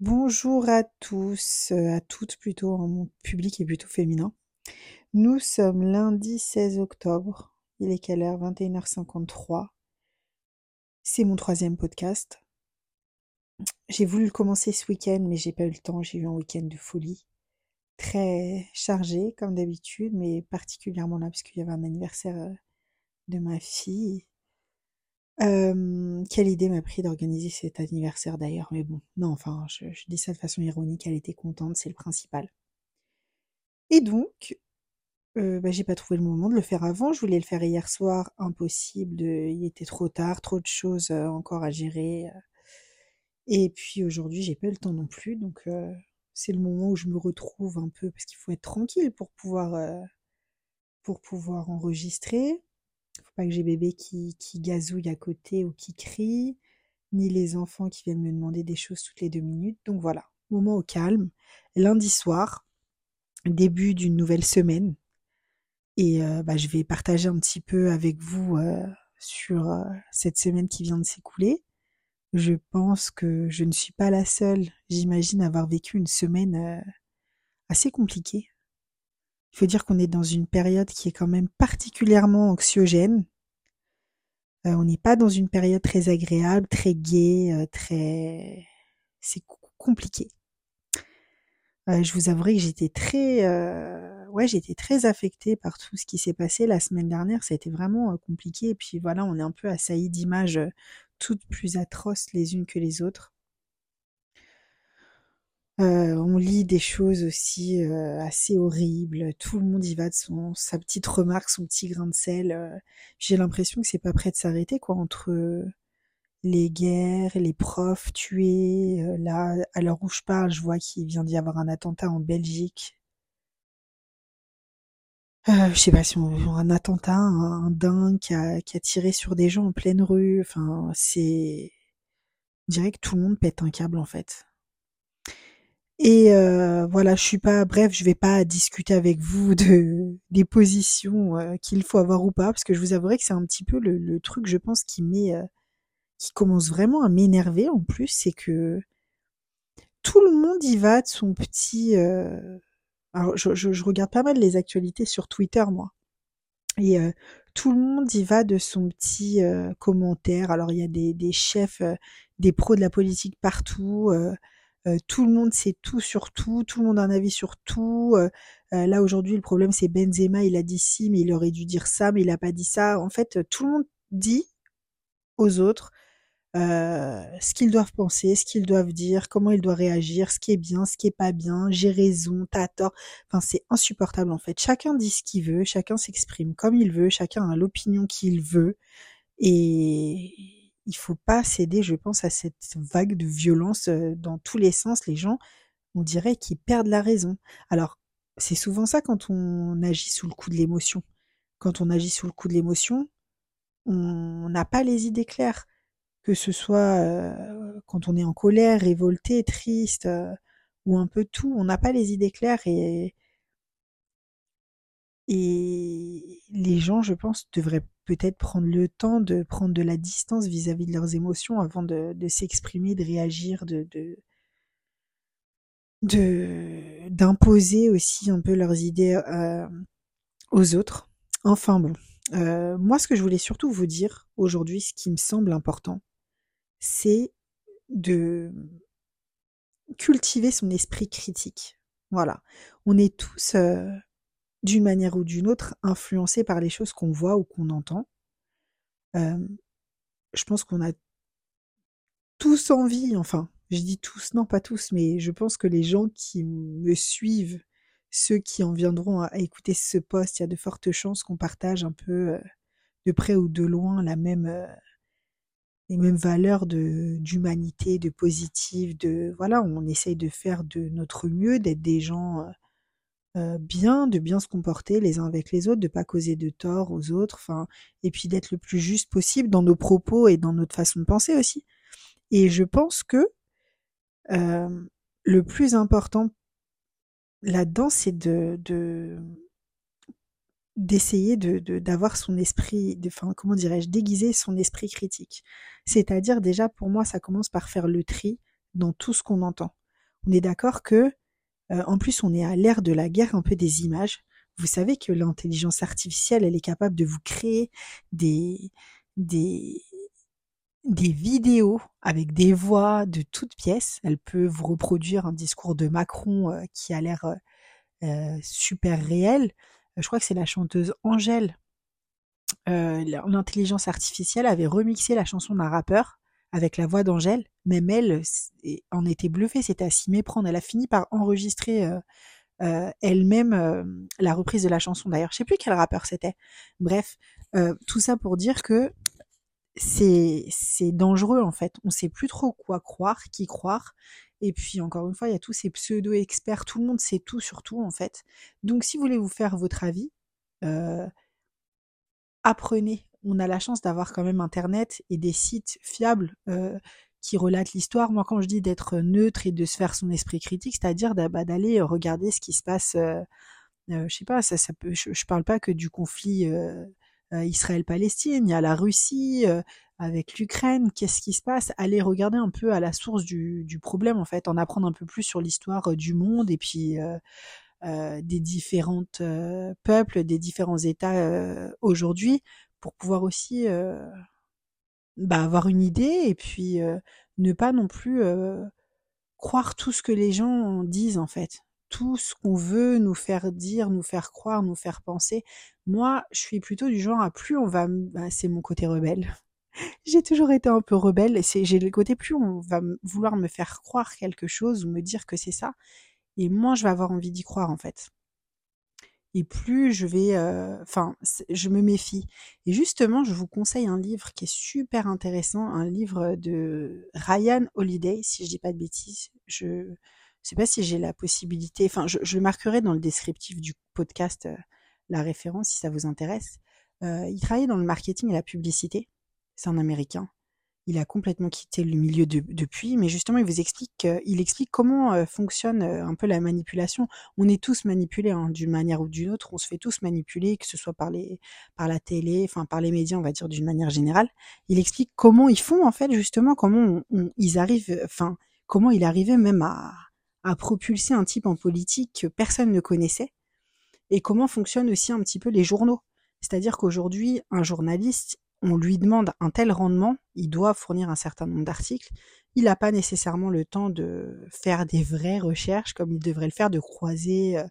Bonjour à tous, euh, à toutes plutôt, hein, mon public est plutôt féminin. Nous sommes lundi 16 octobre, il est quelle heure? 21h53. C'est mon troisième podcast. J'ai voulu le commencer ce week-end, mais j'ai pas eu le temps, j'ai eu un week-end de folie. Très chargé comme d'habitude, mais particulièrement là, puisqu'il y avait un anniversaire euh, de ma fille quelle idée m'a pris d'organiser cet anniversaire d'ailleurs, mais bon, non, enfin, je, dis ça de façon ironique, elle était contente, c'est le principal. Et donc, bah, j'ai pas trouvé le moment de le faire avant, je voulais le faire hier soir, impossible, il était trop tard, trop de choses encore à gérer. Et puis aujourd'hui, j'ai pas eu le temps non plus, donc c'est le moment où je me retrouve un peu, parce qu'il faut être tranquille pour pouvoir, pour pouvoir enregistrer pas que j'ai bébé qui, gazouille à côté ou qui crie, ni les enfants qui viennent me demander des choses toutes les deux minutes. Donc voilà, moment au calme. Lundi soir, début d'une nouvelle semaine. Et euh, bah, je vais partager un petit peu avec vous euh, sur euh, cette semaine qui vient de s'écouler. Je pense que je ne suis pas la seule, j'imagine, avoir vécu une semaine assez compliquée il faut dire qu'on est dans une période qui est quand même particulièrement anxiogène. Euh, on n'est pas dans une période très agréable, très gaie, euh, très... C'est compliqué. Euh, je vous avouerai que j'étais très... Ouais, j'étais très affectée par tout ce qui s'est passé la semaine dernière. Ça a été vraiment compliqué. Et puis voilà, on est un peu assailli d'images toutes plus atroces les unes que les autres. Euh, on lit des choses aussi euh, assez horribles. Tout le monde y va de son sa petite remarque, son petit grain de sel. Euh. J'ai l'impression que c'est pas prêt de s'arrêter quoi entre les guerres, les profs tués. là, à l'heure où je parle, je vois qu'il vient d'y avoir un attentat en Belgique. je sais pas si on un attentat, un, dingue qui a, qui a tiré sur des gens en pleine rue. Enfin, c'est, je dirais que tout le monde pète un câble en fait. Et euh, voilà, je suis pas, bref, je vais pas discuter avec vous de des positions euh, qu'il faut avoir ou pas, parce que je vous avouerai que c'est un petit peu le, truc, je pense, qui met, euh, qui commence vraiment à m'énerver en plus, c'est que tout le monde y va de son petit. Alors, je, regarde pas mal les actualités sur Twitter, moi, et tout le monde y va de son petit commentaire. Alors, il y a des, des chefs, des pros de la politique partout. Euh, tout le monde sait tout sur tout, tout le monde a un avis sur tout. Euh, euh, là aujourd'hui, le problème c'est Benzema, il a dit ci, mais il aurait dû dire ça, mais il a pas dit ça. En fait, tout le monde dit aux autres ce qu'ils doivent penser, ce qu'ils doivent dire, comment ils doivent réagir, ce qui est bien, ce qui est pas bien, j'ai raison, t'as tort. Enfin, c'est insupportable en fait. Chacun dit ce qu'il veut, chacun s'exprime comme il veut, chacun a l'opinion qu'il veut. Et il faut pas céder, je pense, à cette vague de violence dans tous les sens. Les gens, on dirait qu'ils perdent la raison. Alors, c'est souvent ça quand on agit sous le coup de l'émotion. Quand on agit sous le coup de l'émotion, on n'a pas les idées claires. Que ce soit quand on est en colère, révolté, triste, ou un peu tout, on n'a pas les idées claires et et les gens, je pense, devraient peut-être prendre le temps de prendre de la distance vis-à-vis de leurs émotions avant de, s'exprimer, de réagir, de, d'imposer aussi un peu leurs idées euh, aux autres. Enfin bon, euh, moi ce que je voulais surtout vous dire aujourd'hui, ce qui me semble important, c'est de cultiver son esprit critique. Voilà, on est tous euh, d'une manière ou d'une autre, influencé par les choses qu'on voit ou qu'on entend. je pense qu'on a tous envie, enfin, je dis tous, non pas tous, mais je pense que les gens qui me suivent, ceux qui en viendront à, écouter ce poste, il y a de fortes chances qu'on partage un peu de près ou de loin la même, les mêmes valeurs de d'humanité, de positive, de voilà, on essaye de faire de notre mieux, d'être des gens euh, bien, de bien se comporter les uns avec les autres, de pas causer de tort aux autres, enfin, et puis d'être le plus juste possible dans nos propos et dans notre façon de penser aussi. Et je pense que euh, le plus important là-dedans, c'est de, d'essayer de d'avoir son esprit, de, enfin comment dirais-je, déguiser son esprit critique. C'est-à-dire déjà pour moi, ça commence par faire le tri dans tout ce qu'on entend. On est d'accord que, en plus, on est à l'ère de la guerre un peu des images. Vous savez que l'intelligence artificielle, elle est capable de vous créer des, des, des vidéos avec des voix de toutes pièces. Elle peut vous reproduire un discours de Macron euh, qui a l'air euh, euh, super réel. Je crois que c'est la chanteuse Angèle. L'intelligence artificielle avait remixé la chanson d'un rappeur avec la voix d'Angèle. Même elle en était bluffée, c'était à s'y méprendre. Elle a fini par enregistrer elle-même la reprise de la chanson. D'ailleurs, je sais plus quel rappeur c'était. Bref, tout ça pour dire que c'est dangereux en fait. On sait plus trop quoi croire, qui croire. Et puis encore une fois, il y a tous ces pseudo experts, tout le monde sait tout sur tout en fait. Donc si vous voulez vous faire votre avis, euh, apprenez. On a la chance d'avoir quand même Internet et des sites fiables euh, qui relatent l'histoire. Moi, quand je dis d'être neutre et de se faire son esprit critique, c'est-à-dire bah, d'aller regarder ce qui se passe. Euh, euh je sais parle pas que du conflit euh, Israël-Palestine, il y a la Russie euh, avec l'Ukraine, qu'est-ce qui se passe? Aller regarder un peu à la source du, problème en fait, en apprendre un peu plus sur l'histoire euh, du monde et puis des différents peuples, des différents États aujourd'hui, pour pouvoir aussi bah, avoir une idée et puis ne pas non plus croire tout ce que les gens disent en fait tout ce qu'on veut nous faire dire, nous faire croire, nous faire penser. Moi, je suis plutôt du genre à plus on va, bah, c'est mon côté rebelle. j'ai toujours été un peu rebelle. J'ai le côté plus on va vouloir me faire croire quelque chose ou me dire que c'est ça, et moi je vais avoir envie d'y croire en fait. Et plus je vais, euh, enfin, je me méfie. Et justement, je vous conseille un livre qui est super intéressant, un livre de Ryan Holiday, si je dis pas de bêtises. Je sais pas si j'ai la possibilité, enfin, je, je, marquerai dans le descriptif du podcast euh, la référence si ça vous intéresse. Euh, il travaillait dans le marketing et la publicité. C'est un Américain. Il a complètement quitté le milieu depuis, mais justement, il vous explique, il explique comment euh, fonctionne un peu la manipulation. On est tous manipulés hein, d'une manière ou d'une autre. On se fait tous manipuler, que ce soit par les, par la télé, enfin par les médias, on va dire d'une manière générale. Il explique comment ils font en fait, justement, comment ils arrivent, enfin comment il arrivait même à, a propulsé un type en politique que personne ne connaissait et comment fonctionnent aussi un petit peu les journaux. C'est-à-dire qu'aujourd'hui, un journaliste, on lui demande un tel rendement, il doit fournir un certain nombre d'articles, il n'a pas nécessairement le temps de faire des vraies recherches comme il devrait le faire, de croiser euh,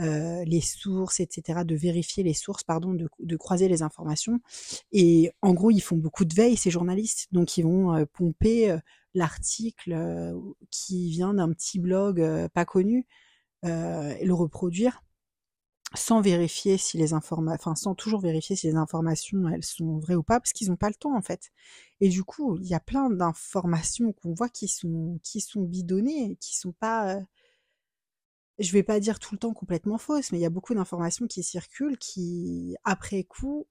euh, les sources, etc., de vérifier les sources, pardon, de, croiser les informations. Et en gros, ils font beaucoup de veille, ces journalistes. Donc, ils vont euh, pomper l'article qui vient d'un petit blog pas connu et le reproduire sans vérifier si les informations, enfin sans toujours vérifier si les informations elles sont vraies ou pas, parce qu'ils n'ont pas le temps en fait. Et du coup, il y a plein d'informations qu'on voit qui sont qui sont bidonnées, qui sont pas, euh... je vais pas dire tout le temps complètement fausses, mais il y a beaucoup d'informations qui circulent qui après coup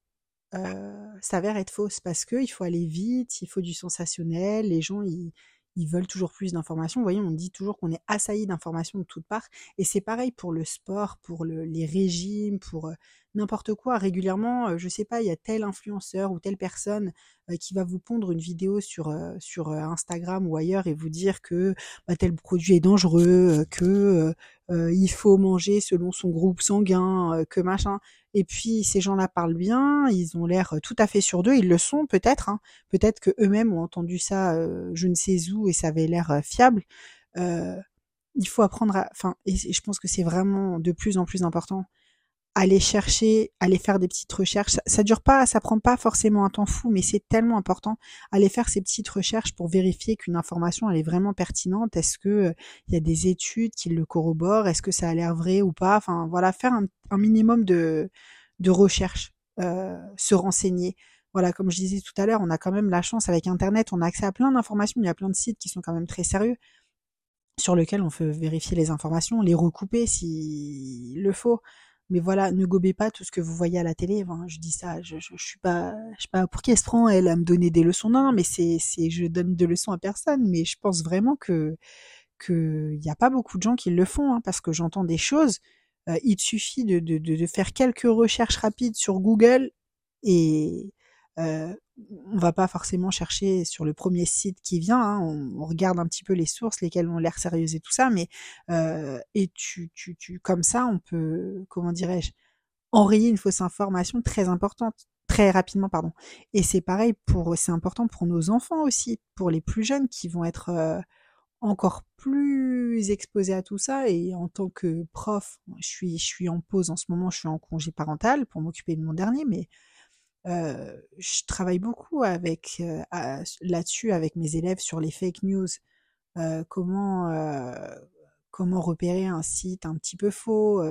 euh, s'avère être fausse parce que il faut aller vite, il faut du sensationnel, les gens ils, ils veulent toujours plus d'informations. Vous voyez, on dit toujours qu'on est assailli d'informations de toutes parts. Et c'est pareil pour le sport, pour le, les régimes, pour euh, n'importe quoi. Régulièrement, je sais pas, il y a tel influenceur ou telle personne qui va vous pondre une vidéo sur, sur Instagram ou ailleurs et vous dire que bah, tel produit est dangereux, que il faut manger selon son groupe sanguin, que machin. Et puis ces gens-là parlent bien, ils ont l'air tout à fait sur d'eux, ils le sont peut-être, hein. peut-être que eux-mêmes ont entendu ça, je ne sais où, et ça avait l'air fiable. Il faut apprendre à, enfin, et je pense que c'est vraiment de plus en plus important aller chercher, aller faire des petites recherches. Ça, dure pas, ça prend pas forcément un temps fou, mais c'est tellement important. Aller faire ces petites recherches pour vérifier qu'une information elle est vraiment pertinente. Est-ce que il y a des études qui le corroborent? Est-ce que ça a l'air vrai ou pas? Enfin voilà, faire un, un minimum de de recherche, euh, se renseigner. Voilà, comme je disais tout à l'heure, on a quand même la chance avec Internet, on a accès à plein d'informations. Il y a plein de sites qui sont quand même très sérieux sur lesquels on peut vérifier les informations, les recouper s'il le faut mais voilà, ne gobez pas tout ce que vous voyez à la télé. je dis ça, je, je, suis pas, je sais pas pour qui elle se elle à me donner des leçons. Non, mais c'est, c'est, je donne de leçons à personne. Mais je pense vraiment que que il y a pas beaucoup de gens qui le font, hein, parce que j'entends des choses. Euh, il suffit de, de, de, faire quelques recherches rapides sur Google et euh, on va pas forcément chercher sur le premier site qui vient. Hein, on, regarde un petit peu les sources, lesquelles ont l'air sérieuses et tout ça. Mais euh, et tu, tu, tu, comme ça, on peut, comment dirais-je, enrayer une fausse information très importante très rapidement pardon et c'est pareil pour c'est important pour nos enfants aussi pour les plus jeunes qui vont être euh, encore plus exposés à tout ça et en tant que prof je suis je suis en pause en ce moment je suis en congé parental pour m'occuper de mon dernier mais je travaille beaucoup avec là-dessus avec mes élèves sur les fake news comment comment repérer un site un petit peu faux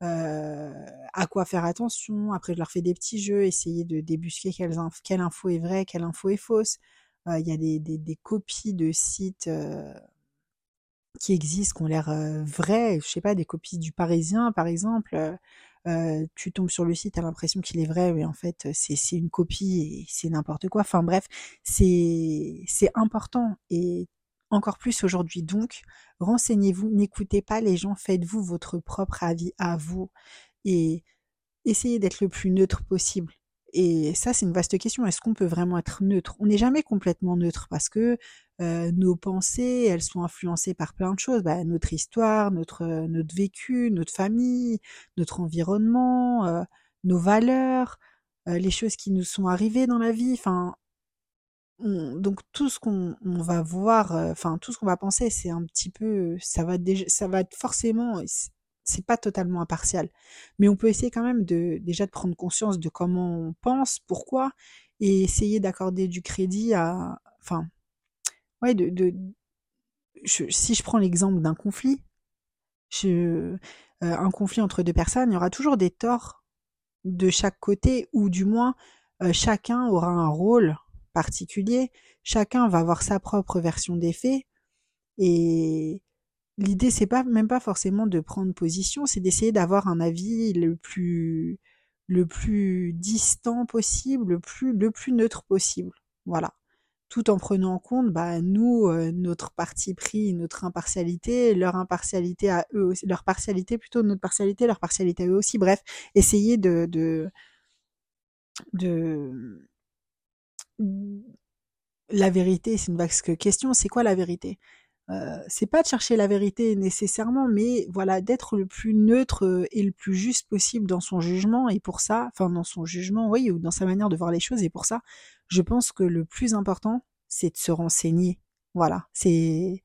à quoi faire attention. Après, je leur fais des petits jeux, essayer de débusquer quelle, quelle info est vraie, quelle info est fausse. Il y a des, des, des, copies de sites qui existent, qui ont l'air euh, vrais. Je sais pas, des copies du Parisien, par exemple. Tu tombes sur le site, tu as l'impression qu'il est vrai, mais en fait, c'est une copie et c'est n'importe quoi. Enfin bref, c'est important. Et encore plus aujourd'hui. Donc, renseignez-vous, n'écoutez pas les gens, faites-vous votre propre avis à vous et essayez d'être le plus neutre possible. Et ça, c'est une vaste question. Est-ce qu'on peut vraiment être neutre? On n'est jamais complètement neutre parce que euh, nos pensées, elles sont influencées par plein de choses. Bah, notre histoire, notre, notre vécu, notre famille, notre environnement, euh, nos valeurs, euh, les choses qui nous sont arrivées dans la vie. Enfin, donc tout ce qu'on va voir, euh, enfin tout ce qu'on va penser, c'est un petit peu, ça va déjà, ça va être forcément, c'est pas totalement impartial, mais on peut essayer quand même de déjà de prendre conscience de comment on pense, pourquoi, et essayer d'accorder du crédit à, enfin, ouais, de, si je prends l'exemple d'un conflit, euh, un conflit entre deux personnes, il y aura toujours des torts de chaque côté, ou du moins euh, chacun aura un rôle particulier. Chacun va avoir sa propre version des faits. Et l'idée, c'est pas même pas forcément de prendre position, c'est d'essayer d'avoir un avis le plus le plus distant possible, le plus le plus neutre possible. Voilà. Tout en prenant en compte, bah, nous, euh, notre parti pris, notre impartialité, leur impartialité à eux aussi, leur partialité plutôt, notre partialité, leur partialité à eux aussi. Bref, essayer de, de, de la vérité, c'est une vaste question. C'est quoi la vérité? Euh, C'est pas de chercher la vérité nécessairement, mais voilà, d'être le plus neutre euh, et le plus juste possible dans son jugement. Et pour ça, enfin dans son jugement, oui, ou dans sa manière de voir les choses. Et pour ça, je pense que le plus important, c'est de se renseigner. Voilà, c'est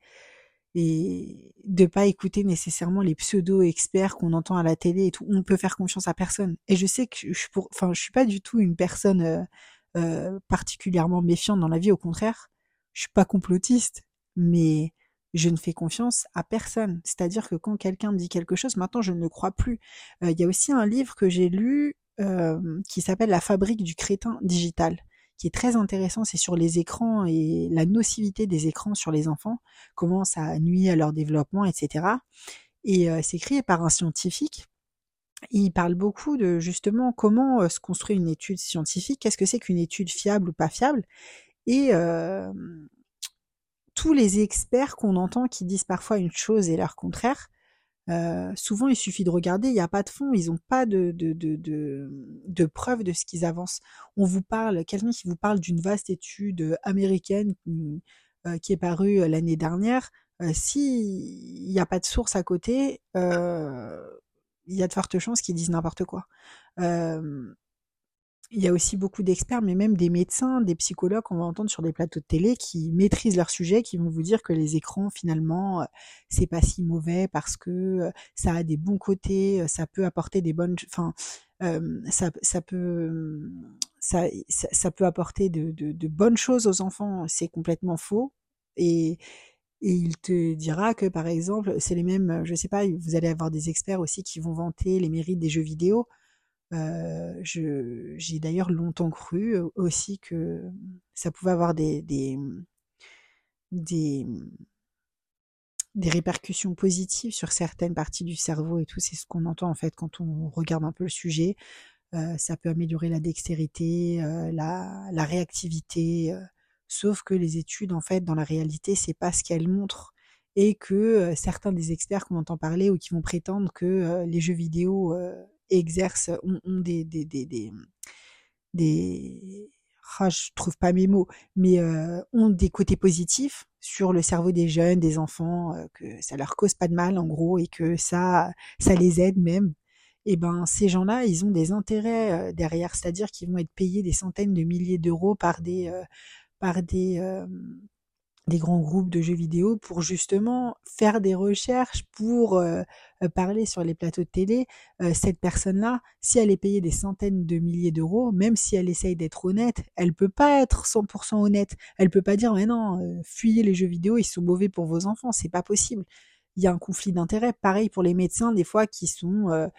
et de pas écouter nécessairement les pseudo experts qu'on entend à la télé et tout. On peut faire confiance à personne. Et je sais que je, pour, enfin, je suis pas du tout une personne euh, euh, particulièrement méfiante dans la vie, au contraire, je suis pas complotiste, mais je ne fais confiance à personne. C'est-à-dire que quand quelqu'un me dit quelque chose, maintenant je ne le crois plus. Euh, il y a aussi un livre que j'ai lu euh, qui s'appelle La fabrique du crétin digital, qui est très intéressant. C'est sur les écrans et la nocivité des écrans sur les enfants, comment ça nuit à leur développement, etc. Et c'est écrit par un scientifique il parle beaucoup de justement comment euh, se construit une étude scientifique, qu'est-ce que c'est qu'une étude fiable ou pas fiable, et euh, tous les experts qu'on entend qui disent parfois une chose et leur contraire, euh, souvent il suffit de regarder, il n'y a pas de fond, ils n'ont pas de, de, de, de, preuves de ce qu'ils avancent. On vous parle, quelqu'un qui vous parle d'une vaste étude américaine qui, euh, est parue l'année dernière, euh, s'il n'y a pas de source à côté, euh, il y a de fortes chances qu'ils disent n'importe quoi. Euh, il y a aussi beaucoup d'experts, mais même des médecins, des psychologues qu'on va entendre sur des plateaux de télé qui maîtrisent leur sujet, qui vont vous dire que les écrans, finalement, c'est pas si mauvais parce que ça a des bons côtés, ça peut apporter des bonnes, enfin, euh, ça, ça peut, ça, ça, peut apporter de, de, de bonnes choses aux enfants. C'est complètement faux. Et, et il te dira que par exemple, c'est les mêmes, je sais pas, vous allez avoir des experts aussi qui vont vanter les mérites des jeux vidéo. J'ai d'ailleurs longtemps cru aussi que ça pouvait avoir des, des, des, des répercussions positives sur certaines parties du cerveau et tout. C'est ce qu'on entend en fait quand on regarde un peu le sujet. Ça peut améliorer la dextérité, la, la réactivité. Sauf que les études, en fait, dans la réalité, c'est pas ce qu'elles montrent. Et que certains des experts qu'on entend parler ou qui vont prétendre que les jeux vidéo exercent, ont, des, des, des, des, ah, je trouve pas mes mots, mais ont des côtés positifs sur le cerveau des jeunes, des enfants, que ça leur cause pas de mal en gros et que ça, ça les aide même. Et ben ces gens-là, ils ont des intérêts derrière, c'est-à-dire qu'ils vont être payés des centaines de milliers d'euros par des par des des grands groupes de jeux vidéo pour justement faire des recherches pour parler sur les plateaux de télé. Cette personne-là, si elle est payée des centaines de milliers d'euros, même si elle essaye d'être honnête, elle peut pas être 100% honnête. Elle peut pas dire mais non, fuyez les jeux vidéo, ils sont mauvais pour vos enfants, c'est pas possible. Il y a un conflit d'intérêts. Pareil pour les médecins, des fois, qui sont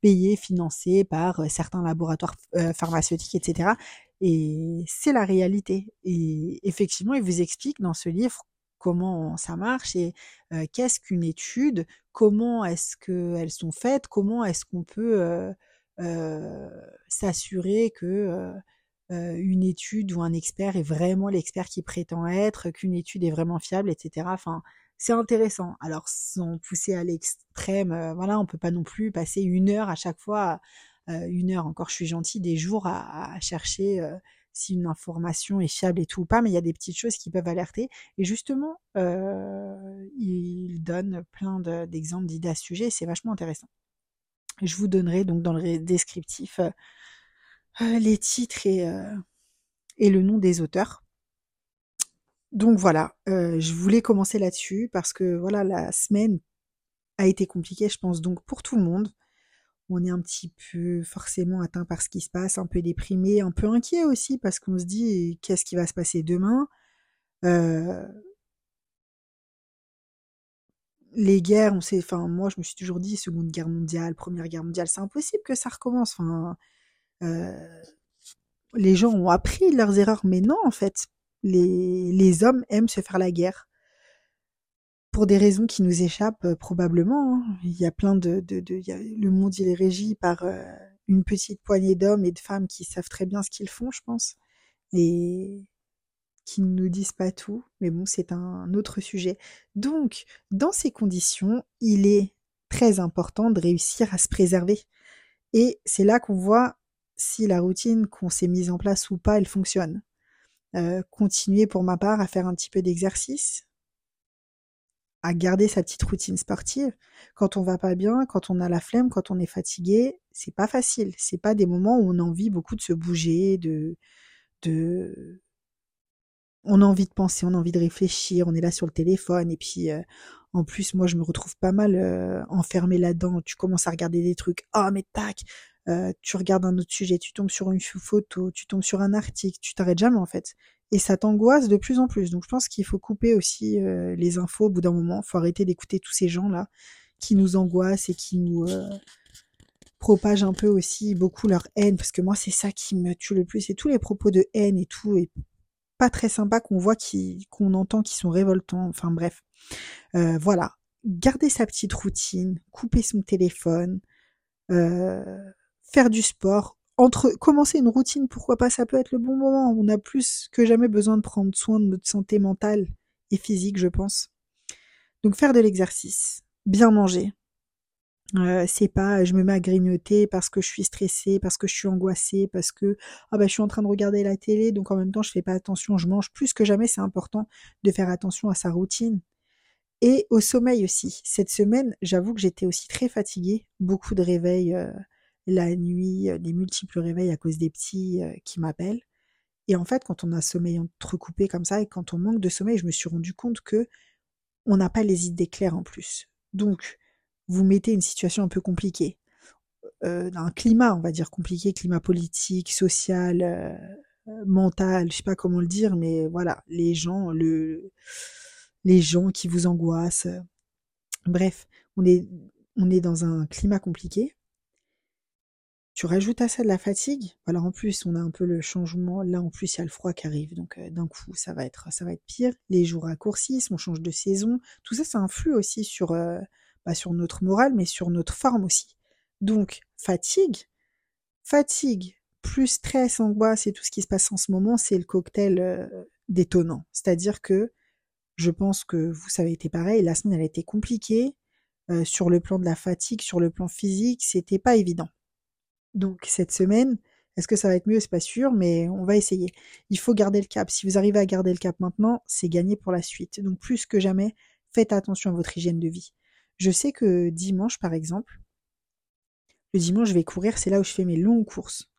payés, financés par certains laboratoires pharmaceutiques, etc. Et c'est la réalité. Et effectivement, il vous explique dans ce livre comment ça marche et qu'est-ce qu'une étude, comment est-ce qu'elles sont faites, comment est-ce qu'on peut s'assurer que une étude ou un expert est vraiment l'expert qui prétend être, qu'une étude est vraiment fiable, etc. Enfin, c'est intéressant. Alors, sans pousser à l'extrême, voilà, on peut pas non plus passer une heure à chaque fois euh, une heure, encore je suis gentille, des jours à, chercher euh, si une information est fiable et tout ou pas, mais il y a des petites choses qui peuvent alerter. Et justement, euh, il donne plein d'exemples d'idées à ce sujet, c'est vachement intéressant. Je vous donnerai donc dans le descriptif les titres et, et le nom des auteurs. Donc voilà, je voulais commencer là-dessus parce que voilà, la semaine a été compliquée, je pense, donc pour tout le monde on est un petit peu forcément atteint par ce qui se passe, un peu déprimé, un peu inquiet aussi parce qu'on se dit qu'est-ce qui va se passer demain? Euh, les guerres, on sait, enfin moi je me suis toujours dit Seconde Guerre mondiale, Première Guerre mondiale, c'est impossible que ça recommence. Euh, les gens ont appris leurs erreurs, mais non en fait, les, les hommes aiment se faire la guerre pour des raisons qui nous échappent euh, probablement. Hein. Il y a plein de, le monde il est régi par euh, une petite poignée d'hommes et de femmes qui savent très bien ce qu'ils font, je pense, et qui ne nous disent pas tout. Mais bon, c'est un autre sujet. Donc, dans ces conditions, il est très important de réussir à se préserver. Et c'est là qu'on voit si la routine qu'on s'est mise en place ou pas, elle fonctionne. Euh, continuer pour ma part à faire un petit peu d'exercice, à garder sa petite routine sportive. Quand on va pas bien, quand on a la flemme, quand on est fatigué, c'est pas facile. C'est pas des moments où on a envie beaucoup de se bouger, de, de, on a envie de penser, on a envie de réfléchir, on est là sur le téléphone et puis euh, en plus moi je me retrouve pas mal euh, enfermée là-dedans. Tu commences à regarder des trucs, ah oh, mais tac, euh, tu regardes un autre sujet, tu tombes sur une photo, tu tombes sur un article, tu t'arrêtes jamais en fait et ça t'angoisse de plus en plus. Donc je pense qu'il faut couper aussi euh, les infos au bout d'un moment. Il faut arrêter d'écouter tous ces gens-là qui nous angoissent et qui nous euh, propagent un peu aussi beaucoup leur haine, parce que moi c'est ça qui me tue le plus, c'est tous les propos de haine et tout, et pas très sympa qu'on voit, qui, qu'on entend, qui sont révoltants. Enfin bref, euh, voilà. Garder sa petite routine, couper son téléphone, faire du sport, commencer une routine, pourquoi pas, ça peut être le bon moment. On a plus que jamais besoin de prendre soin de notre santé mentale et physique, je pense. Donc faire de l'exercice, bien manger. Euh, c'est pas je me mets à grignoter parce que je suis stressée, parce que je suis angoissée, parce que ah bah je suis en train de regarder la télé, donc en même temps je fais pas attention, je mange plus que jamais, c'est important de faire attention à sa routine. Et au sommeil aussi. Cette semaine, j'avoue que j'étais aussi très fatiguée, beaucoup de réveils euh, la nuit, des multiples réveils à cause des petits qui m'appellent. Et en fait, quand on a sommeil entrecoupé comme ça et quand on manque de sommeil, je me suis rendu compte que on n'a pas les idées claires en plus. Donc, vous mettez une situation un peu compliquée, un climat, on va dire compliqué, climat politique, social, mental, je sais pas comment le dire, mais voilà, les gens, le, les gens qui vous angoissent. Bref, on est, on est dans un climat compliqué. Tu rajoutes à ça de la fatigue. Alors en plus, on a un peu le changement. Là, en plus, il y a le froid qui arrive. Donc euh, d'un coup, ça va être, ça va être pire. Les jours raccourcissent, on change de saison. Tout ça, ça influe aussi sur, euh, bah, sur notre morale, mais sur notre forme aussi. Donc fatigue, fatigue, plus stress, angoisse et tout ce qui se passe en ce moment, c'est le cocktail euh, détonnant. C'est-à-dire que je pense que vous, ça avait été pareil. La semaine, elle a été compliquée. sur le plan de la fatigue, sur le plan physique, c'était pas évident. Donc cette semaine, Est-ce que ça va être mieux? C'est pas sûr, mais on va essayer. Il faut garder le cap. Si vous arrivez à garder le cap maintenant, c'est gagné pour la suite. Donc plus que jamais, faites attention à votre hygiène de vie. Je sais que dimanche, par exemple, le dimanche, je vais courir, c'est là où je fais mes longues courses.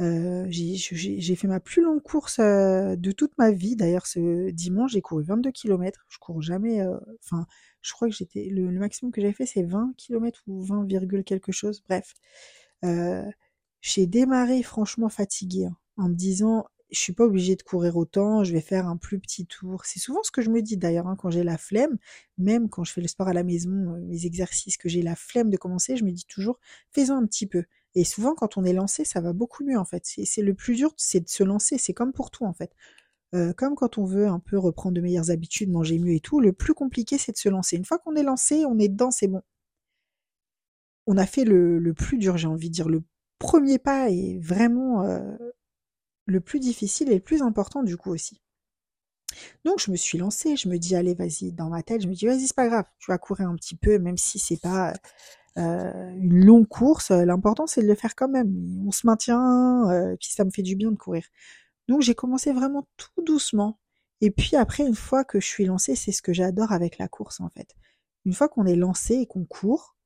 Euh, j'ai fait ma plus longue course euh, de toute ma vie. D'ailleurs, ce dimanche, j'ai couru 22 km. Je cours jamais. Euh, enfin, je crois que j'étais le, maximum que j'ai fait, c'est 20 km ou 20, quelque chose. Bref, j'ai démarré franchement fatiguée hein, en me disant je suis pas obligée de courir autant, je vais faire un plus petit tour. C'est souvent ce que je me dis d'ailleurs hein, quand j'ai la flemme, même quand je fais le sport à la maison, mes exercices, que j'ai la flemme de commencer, je me dis toujours fais-en un petit peu. Et souvent, quand on est lancé, ça va beaucoup mieux en fait. C'est le plus dur, c'est de se lancer. C'est comme pour tout en fait. Euh, comme quand on veut un peu reprendre de meilleures habitudes, manger mieux et tout, le plus compliqué c'est de se lancer. Une fois qu'on est lancé, on est dedans, c'est bon. On a fait le, plus dur, j'ai envie de dire. Le premier pas est vraiment euh, le plus difficile et le plus important du coup aussi. Donc je me suis lancée, je me dis allez vas-y dans ma tête, je me dis vas-y c'est pas grave, tu vas courir un petit peu même si c'est pas euh, une longue course, euh, l'important c'est de le faire quand même. On se maintient, euh, puis ça me fait du bien de courir. Donc j'ai commencé vraiment tout doucement. Et puis après, une fois que je suis lancée, c'est ce que j'adore avec la course en fait. Une fois qu'on est lancé et qu'on court,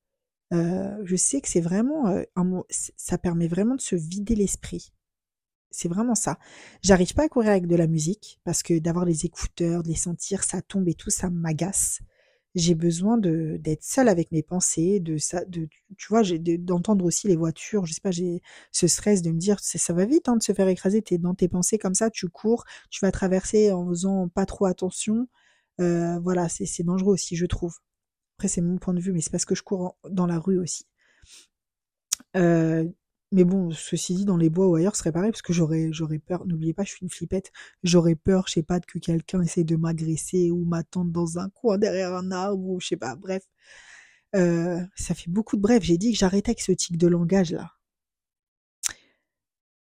je sais que c'est vraiment un ça permet vraiment de se vider l'esprit. C'est vraiment ça. J'arrive pas à courir avec de la musique parce que d'avoir les écouteurs, de les sentir, ça tombe et tout, ça m'agace j'ai besoin de d'être seule avec mes pensées, de ça, de tu vois, d'entendre aussi les voitures. Je sais pas, j'ai ce stress de me dire, ça va vite hein, de se faire écraser. T'es dans tes pensées comme ça, tu cours, tu vas traverser en faisant pas trop attention. Euh, voilà, c'est dangereux aussi, je trouve. Après, c'est mon point de vue, mais c'est parce que je cours dans la rue aussi. Euh, mais bon, ceci dit, dans les bois ou ailleurs, ce serait pareil, parce que j'aurais, peur. N'oubliez pas, je suis une flippette. J'aurais peur, je sais pas, que quelqu'un essaie de m'agresser ou m'attendre dans un coin derrière un arbre ou je sais pas. Bref, euh, ça fait beaucoup de bref. J'ai dit que j'arrêtais avec ce tic de langage là.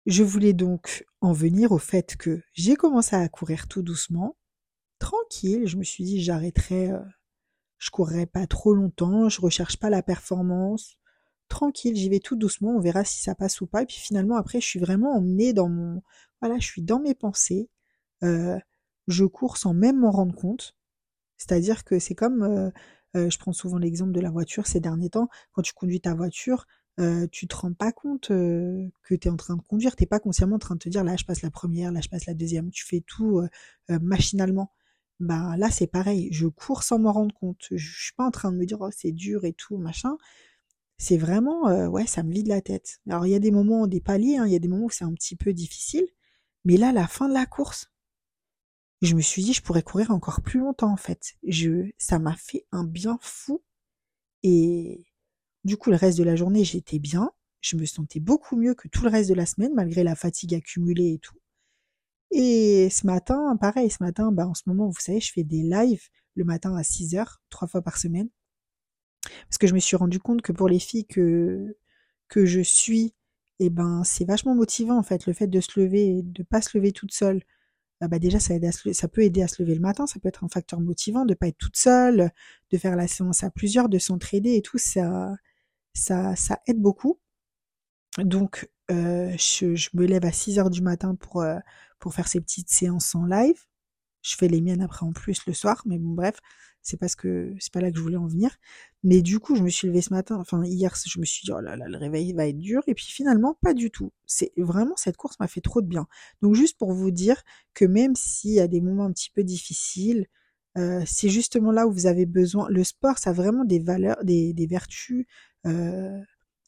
Je voulais donc en venir au fait que j'ai commencé à courir tout doucement, tranquille. Je me suis dit j'arrêterai, euh, je courrai pas trop longtemps, je recherche pas la performance tranquille, j'y vais tout doucement, on verra si ça passe ou pas. Et puis finalement, après, je suis vraiment emmenée dans mon... Voilà, je suis dans mes pensées. Euh, je cours sans même m'en rendre compte. C'est-à-dire que c'est comme... Euh, euh, je prends souvent l'exemple de la voiture ces derniers temps. Quand tu conduis ta voiture, tu te rends pas compte que tu es en train de conduire. T'es pas consciemment en train de te dire là je passe la première, là je passe la deuxième. Tu fais tout machinalement. Bah là c'est pareil. Je cours sans m'en rendre compte. Je suis pas en train de me dire oh c'est dur et tout machin c'est vraiment, euh, ouais, ça me vide la tête. Alors il y a des moments, des paliers, hein, il y a des moments où c'est un petit peu difficile, mais là, la fin de la course, je me suis dit, je pourrais courir encore plus longtemps en fait. Je, ça m'a fait un bien fou, et du coup, le reste de la journée, j'étais bien, je me sentais beaucoup mieux que tout le reste de la semaine, malgré la fatigue accumulée et tout. Et ce matin, pareil, ce matin, bah, en ce moment, vous savez, je fais des lives le matin à 6 heures, trois fois par semaine. Parce que je me suis rendu compte que pour les filles que, que je suis, eh ben, c'est vachement motivant, en fait, le fait de se lever, de pas se lever toute seule. Ah bah déjà, ça, aide ça peut aider à se lever le matin, ça peut être un facteur motivant de pas être toute seule, de faire la séance à plusieurs, de s'entraider et tout, ça, ça, ça aide beaucoup. Donc, euh, je, me lève à 6 heures du matin pour, euh, pour faire ces petites séances en live. Je fais les miennes après en plus le soir, mais bon, bref, c'est parce que c'est pas là que je voulais en venir. Mais du coup, je me suis levée ce matin, enfin hier, je me suis dit, oh là là, le réveil va être dur. Et puis finalement, pas du tout. C'est vraiment, cette course m'a fait trop de bien. Donc juste pour vous dire que même s'il y a des moments un petit peu difficiles, euh, c'est justement là où vous avez besoin. Le sport, ça a vraiment des valeurs, des, des vertus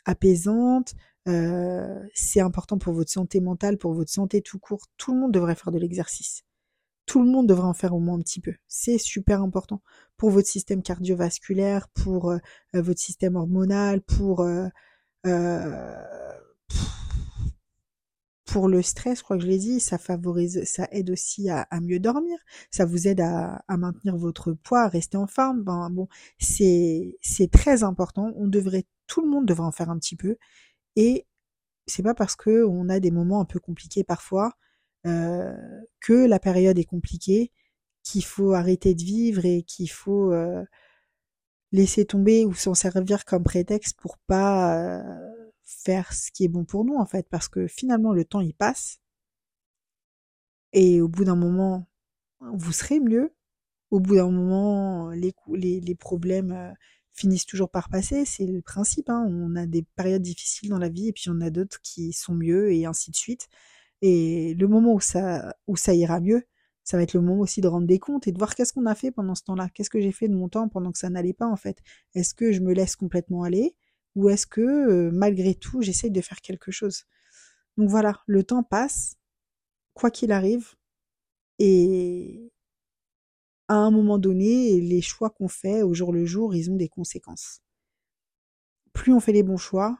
apaisantes. Euh, c'est important pour votre santé mentale, pour votre santé tout court. Tout le monde devrait faire de l'exercice tout le monde devrait en faire au moins un petit peu. C'est super important pour votre système cardiovasculaire, pour euh, euh, votre système hormonal, pour pour le stress, je crois que je l'ai dit, ça favorise, ça aide aussi à, mieux dormir, ça vous aide à, maintenir votre poids, à rester en forme. Ben bon, c'est très important. On devrait, tout le monde devrait en faire un petit peu. Et c'est pas parce que on a des moments un peu compliqués parfois euh, que la période est compliquée, qu'il faut arrêter de vivre et qu'il faut euh, laisser tomber ou s'en servir comme prétexte pour pas euh, faire ce qui est bon pour nous en fait, parce que finalement le temps il passe et au bout d'un moment vous serez mieux. Au bout d'un moment, les, les, problèmes finissent toujours par passer. C'est le principe. Hein. On a des périodes difficiles dans la vie et puis on a d'autres qui sont mieux et ainsi de suite. Et le moment où ça, où ça ira mieux, ça va être le moment aussi de rendre des comptes et de voir qu'est-ce qu'on a fait pendant ce temps-là. Qu'est-ce que j'ai fait de mon temps pendant que ça n'allait pas en fait? Est-ce que je me laisse complètement aller ou est-ce que euh, malgré tout j'essaye de faire quelque chose? Donc voilà, le temps passe, quoi qu'il arrive, et à un moment donné, les choix qu'on fait au jour le jour, ils ont des conséquences. Plus on fait les bons choix,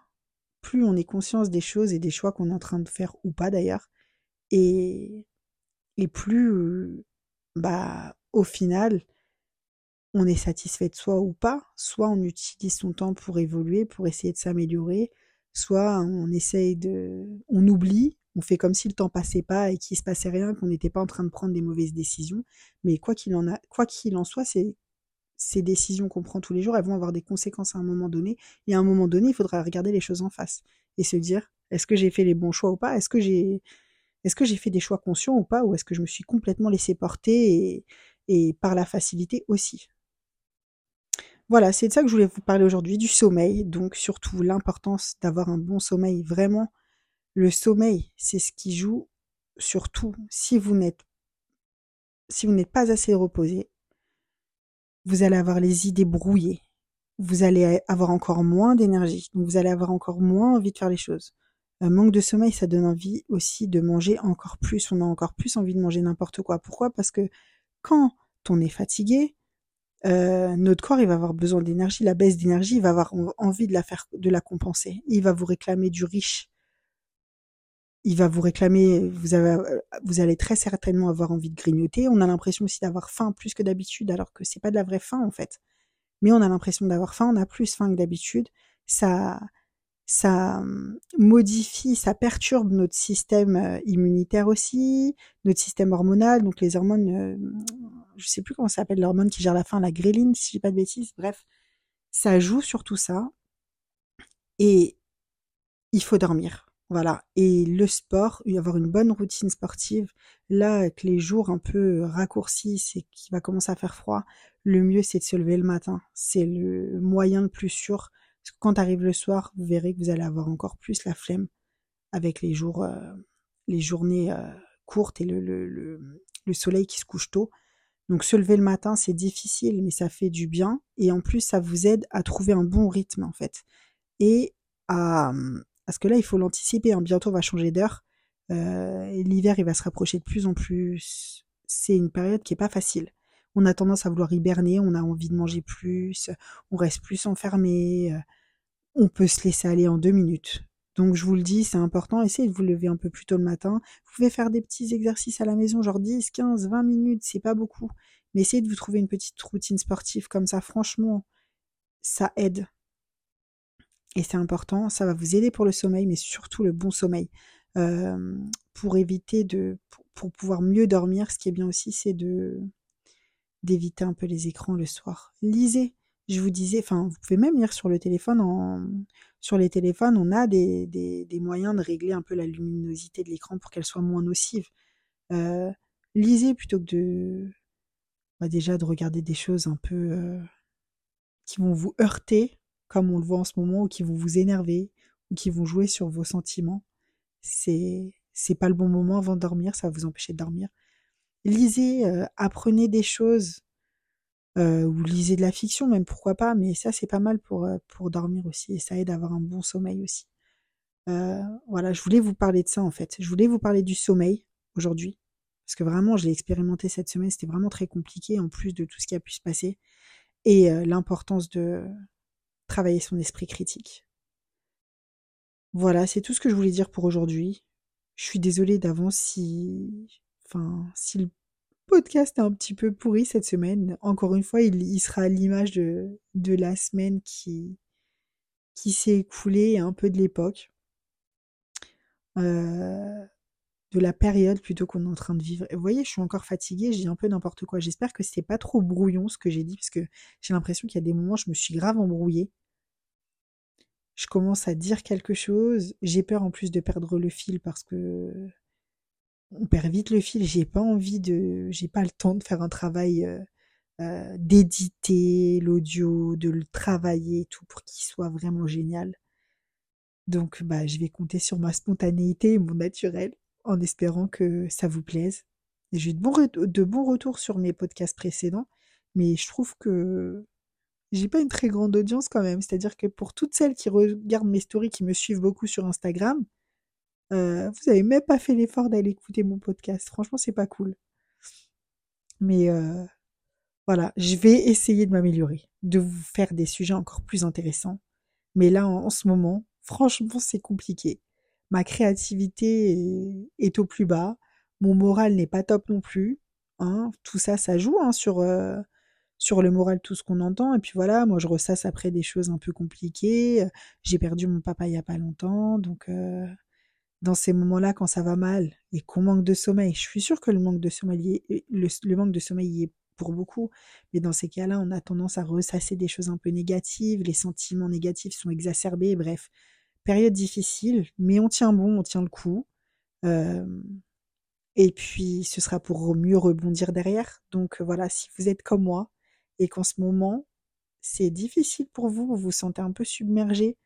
plus on est conscience des choses et des choix qu'on est en train de faire ou pas d'ailleurs, et, et plus, bah, au final, on est satisfait de soi ou pas, soit on utilise son temps pour évoluer, pour essayer de s'améliorer, soit on essaye de, on oublie, on fait comme si le temps passait pas et qu'il se passait rien, qu'on n'était pas en train de prendre des mauvaises décisions. Mais quoi qu'il en soit, ces décisions qu'on prend tous les jours, elles vont avoir des conséquences à un moment donné. Et à un moment donné, il faudra regarder les choses en face et se dire est-ce que j'ai fait les bons choix ou pas? Est-ce que j'ai fait des choix conscients ou pas? Ou est-ce que je me suis complètement laissé porter et par la facilité aussi? Voilà, c'est de ça que je voulais vous parler aujourd'hui, du sommeil. Donc surtout l'importance d'avoir un bon sommeil. Vraiment, le sommeil, c'est ce qui joue surtout si vous n'êtes si vous n'êtes pas assez reposé, vous allez avoir les idées brouillées. Vous allez avoir encore moins d'énergie. Vous allez avoir encore moins envie de faire les choses. Un manque de sommeil, ça donne envie aussi de manger encore plus. On a encore plus envie de manger n'importe quoi. Pourquoi? Parce que quand on est fatigué, euh, notre corps va avoir besoin d'énergie, la baisse d'énergie, il va avoir envie de la faire, de la compenser. Il va vous réclamer du riche. Il va vous réclamer, vous avez, vous allez très certainement avoir envie de grignoter. On a l'impression aussi d'avoir faim plus que d'habitude, alors que c'est pas de la vraie faim en fait. Mais on a l'impression d'avoir faim, on a plus faim que d'habitude. Ça, ça hum, modifie, ça perturbe notre système euh, immunitaire aussi, notre système hormonal, donc les hormones, euh, je sais plus comment ça s'appelle l'hormone qui gère la faim, la gréline, si j'ai pas de bêtises, bref, ça joue sur tout ça. Et il faut dormir. Voilà. Et le sport, avoir une bonne routine sportive, là, avec les jours un peu raccourcis, c'est qu'il va commencer à faire froid, le mieux c'est de se lever le matin. C'est le moyen le plus sûr parce que quand arrive le soir, vous verrez que vous allez avoir encore plus la flemme avec les jours, euh, les journées euh, courtes et le, le, le, soleil qui se couche tôt. Donc se lever le matin, c'est difficile, mais ça fait du bien. Et en plus, ça vous aide à trouver un bon rythme, en fait. Et à... Parce que là, il faut l'anticiper. Hein. Bientôt, on va changer d'heure. Euh, L'hiver, il va se rapprocher de plus en plus. C'est une période qui est pas facile on a tendance à vouloir hiberner, on a envie de manger plus, on reste plus enfermé, euh, on peut se laisser aller en deux minutes. Donc je vous le dis, c'est important, essayez de vous lever un peu plus tôt le matin. Vous pouvez faire des petits exercices à la maison, genre 10, 15, 20 minutes, c'est pas beaucoup. Mais essayez de vous trouver une petite routine sportive comme ça, franchement, ça aide. Et c'est important, ça va vous aider pour le sommeil, mais surtout le bon sommeil. Pour éviter de. pour pouvoir mieux dormir, ce qui est bien aussi, c'est de d'éviter un peu les écrans le soir. Lisez. Je vous disais, enfin, vous pouvez même lire sur le téléphone. Sur les téléphones, on a des, moyens de régler un peu la luminosité de l'écran pour qu'elle soit moins nocive. Lisez plutôt que de, bah déjà, de regarder des choses un peu qui vont vous heurter, comme on le voit en ce moment, ou qui vont vous énerver, ou qui vont jouer sur vos sentiments. C'est, c'est pas le bon moment avant de dormir, ça va vous empêcher de dormir lisez, euh, apprenez des choses, euh, ou lisez de la fiction même, pourquoi pas, mais ça c'est pas mal pour, euh, pour dormir aussi, et ça aide à avoir un bon sommeil aussi. voilà, je voulais vous parler de ça en fait. Je voulais vous parler du sommeil aujourd'hui, parce que vraiment je l'ai expérimenté cette semaine, c'était vraiment très compliqué en plus de tout ce qui a pu se passer, et l'importance de travailler son esprit critique. Voilà, c'est tout ce que je voulais dire pour aujourd'hui. Je suis désolée d'avance si Enfin, si le podcast est un petit peu pourri cette semaine, encore une fois, il, sera l'image de, la semaine qui, qui s'est écoulée, un peu de l'époque. Euh, de la période plutôt qu'on est en train de vivre. Et vous voyez, je suis encore fatiguée, je dis un peu n'importe quoi. J'espère que c'est pas trop brouillon ce que j'ai dit, parce que j'ai l'impression qu'il y a des moments, je me suis grave embrouillée. Je commence à dire quelque chose. J'ai peur en plus de perdre le fil parce que on perd vite le fil. J'ai pas envie de, j'ai pas le temps de faire un travail euh, euh, d'éditer l'audio, de le travailler, tout pour qu'il soit vraiment génial. Donc, bah, je vais compter sur ma spontanéité et mon naturel en espérant que ça vous plaise. J'ai eu de bons, de bons retours sur mes podcasts précédents, mais je trouve que j'ai pas une très grande audience quand même. C'est-à-dire que pour toutes celles qui regardent mes stories, qui me suivent beaucoup sur Instagram, euh, vous avez même pas fait l'effort d'aller écouter mon podcast. Franchement, c'est pas cool. Mais euh, voilà, je vais essayer de m'améliorer, de vous faire des sujets encore plus intéressants. Mais là, en, ce moment, franchement, c'est compliqué. Ma créativité est, au plus bas. Mon moral n'est pas top non plus. Hein. Tout ça, ça joue hein, sur, euh, sur le moral, tout ce qu'on entend. Et puis voilà, moi, je ressasse après des choses un peu compliquées. J'ai perdu mon papa il y a pas longtemps. Donc, euh, dans ces moments-là, quand ça va mal et qu'on manque de sommeil, je suis sûre que le manque de sommeil, le, le manque de sommeil y est pour beaucoup. Mais dans ces cas-là, on a tendance à ressasser des choses un peu négatives, les sentiments négatifs sont exacerbés, bref, période difficile, mais on tient bon, on tient le coup. et puis, ce sera pour mieux rebondir derrière. Donc voilà, si vous êtes comme moi et qu'en ce moment, c'est difficile pour vous, vous vous sentez un peu submergé,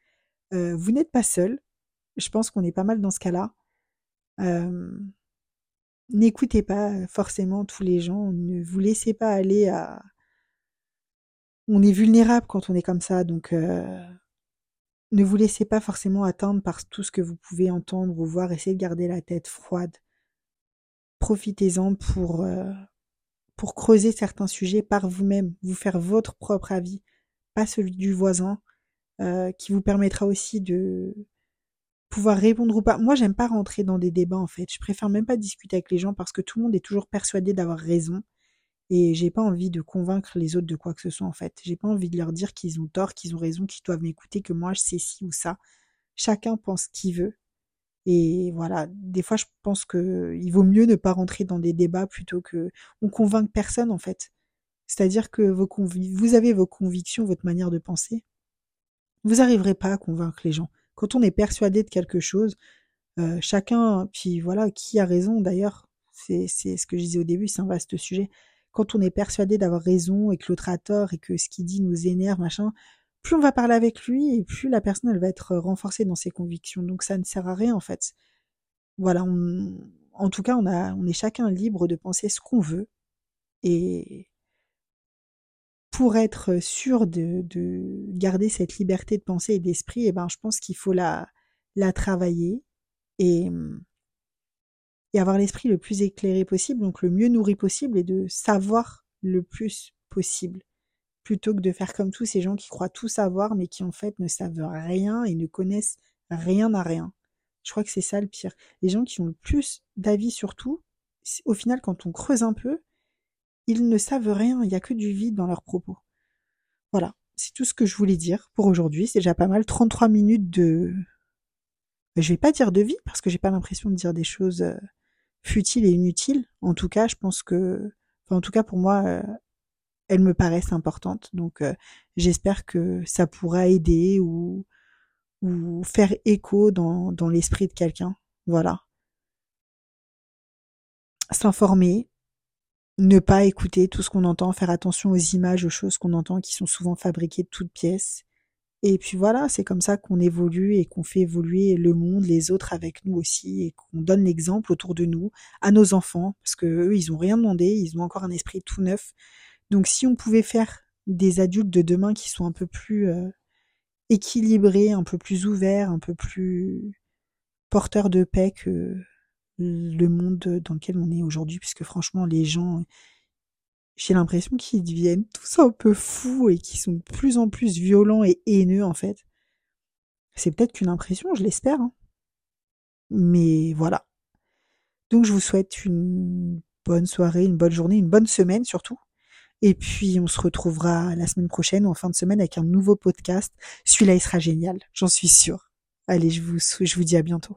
vous n'êtes pas seul. Je pense qu'on est pas mal dans ce cas-là. N'écoutez pas forcément tous les gens, ne vous laissez pas aller à... On est vulnérable quand on est comme ça, donc euh, ne vous laissez pas forcément atteindre par tout ce que vous pouvez entendre ou voir, essayez de garder la tête froide. Profitez-en pour, euh, pour creuser certains sujets par vous-même, vous faire votre propre avis, pas celui du voisin, euh, qui vous permettra aussi de, pouvoir répondre ou pas. Moi, j'aime pas rentrer dans des débats en fait. Je préfère même pas discuter avec les gens parce que tout le monde est toujours persuadé d'avoir raison et j'ai pas envie de convaincre les autres de quoi que ce soit en fait. J'ai pas envie de leur dire qu'ils ont tort, qu'ils ont raison, qu'ils doivent m'écouter, que moi je sais ci ou ça. Chacun pense ce qu'il veut. Et voilà, des fois je pense que il vaut mieux ne pas rentrer dans des débats plutôt que on convainc personne en fait. C'est-à-dire que vos vous avez vos convictions, votre manière de penser. Vous n'arriverez pas à convaincre les gens. Quand on est persuadé de quelque chose, euh, chacun, puis voilà, qui a raison d'ailleurs, c'est ce que je disais au début, c'est un vaste sujet. Quand on est persuadé d'avoir raison et que l'autre a tort et que ce qu'il dit nous énerve, machin, plus on va parler avec lui et plus la personne va être renforcée dans ses convictions. Donc ça ne sert à rien en fait. Voilà, en tout cas, on, est chacun libre de penser ce qu'on veut. Et pour être sûr de, garder cette liberté de pensée et d'esprit, eh ben, je pense qu'il faut la, travailler et avoir l'esprit le plus éclairé possible, donc le mieux nourri possible et de savoir le plus possible, plutôt que de faire comme tous ces gens qui croient tout savoir mais qui en fait ne savent rien et ne connaissent rien à rien. Je crois que c'est ça le pire. Les gens qui ont le plus d'avis sur tout, au final, quand on creuse un peu, ils ne savent rien, il n'y a que du vide dans leurs propos. Voilà, c'est tout ce que je voulais dire pour aujourd'hui. C'est déjà pas mal. 33 minutes de... Je vais pas dire de vie, parce que j'ai pas l'impression de dire des choses euh, futiles et inutiles. En tout cas, je pense que... En tout cas, pour moi, euh, elles me paraissent importantes. Donc, euh, j'espère que ça pourra aider ou, faire écho dans, l'esprit de quelqu'un. Voilà. S'informer, ne pas écouter tout ce qu'on entend, faire attention aux images, aux choses qu'on entend qui sont souvent fabriquées de toutes pièces. Et puis voilà, c'est comme ça qu'on évolue et qu'on fait évoluer le monde, les autres avec nous aussi, et qu'on donne l'exemple autour de nous, à nos enfants, parce que eux, ils ont rien demandé, ils ont encore un esprit tout neuf. Donc si on pouvait faire des adultes de demain qui sont un peu plus euh, équilibrés, un peu plus ouverts, un peu plus porteurs de paix que le monde dans lequel on est aujourd'hui, puisque franchement, les gens, j'ai l'impression qu'ils deviennent tous un peu fous et qu'ils sont de plus en plus violents et haineux, en fait. C'est peut-être qu'une impression, je l'espère. Hein. Mais voilà. Donc, je vous souhaite une bonne soirée, une bonne journée, une bonne semaine surtout. Et puis, on se retrouvera la semaine prochaine ou en fin de semaine avec un nouveau podcast. Celui-là, il sera génial, j'en suis sûre. Allez, je vous, je vous dis à bientôt.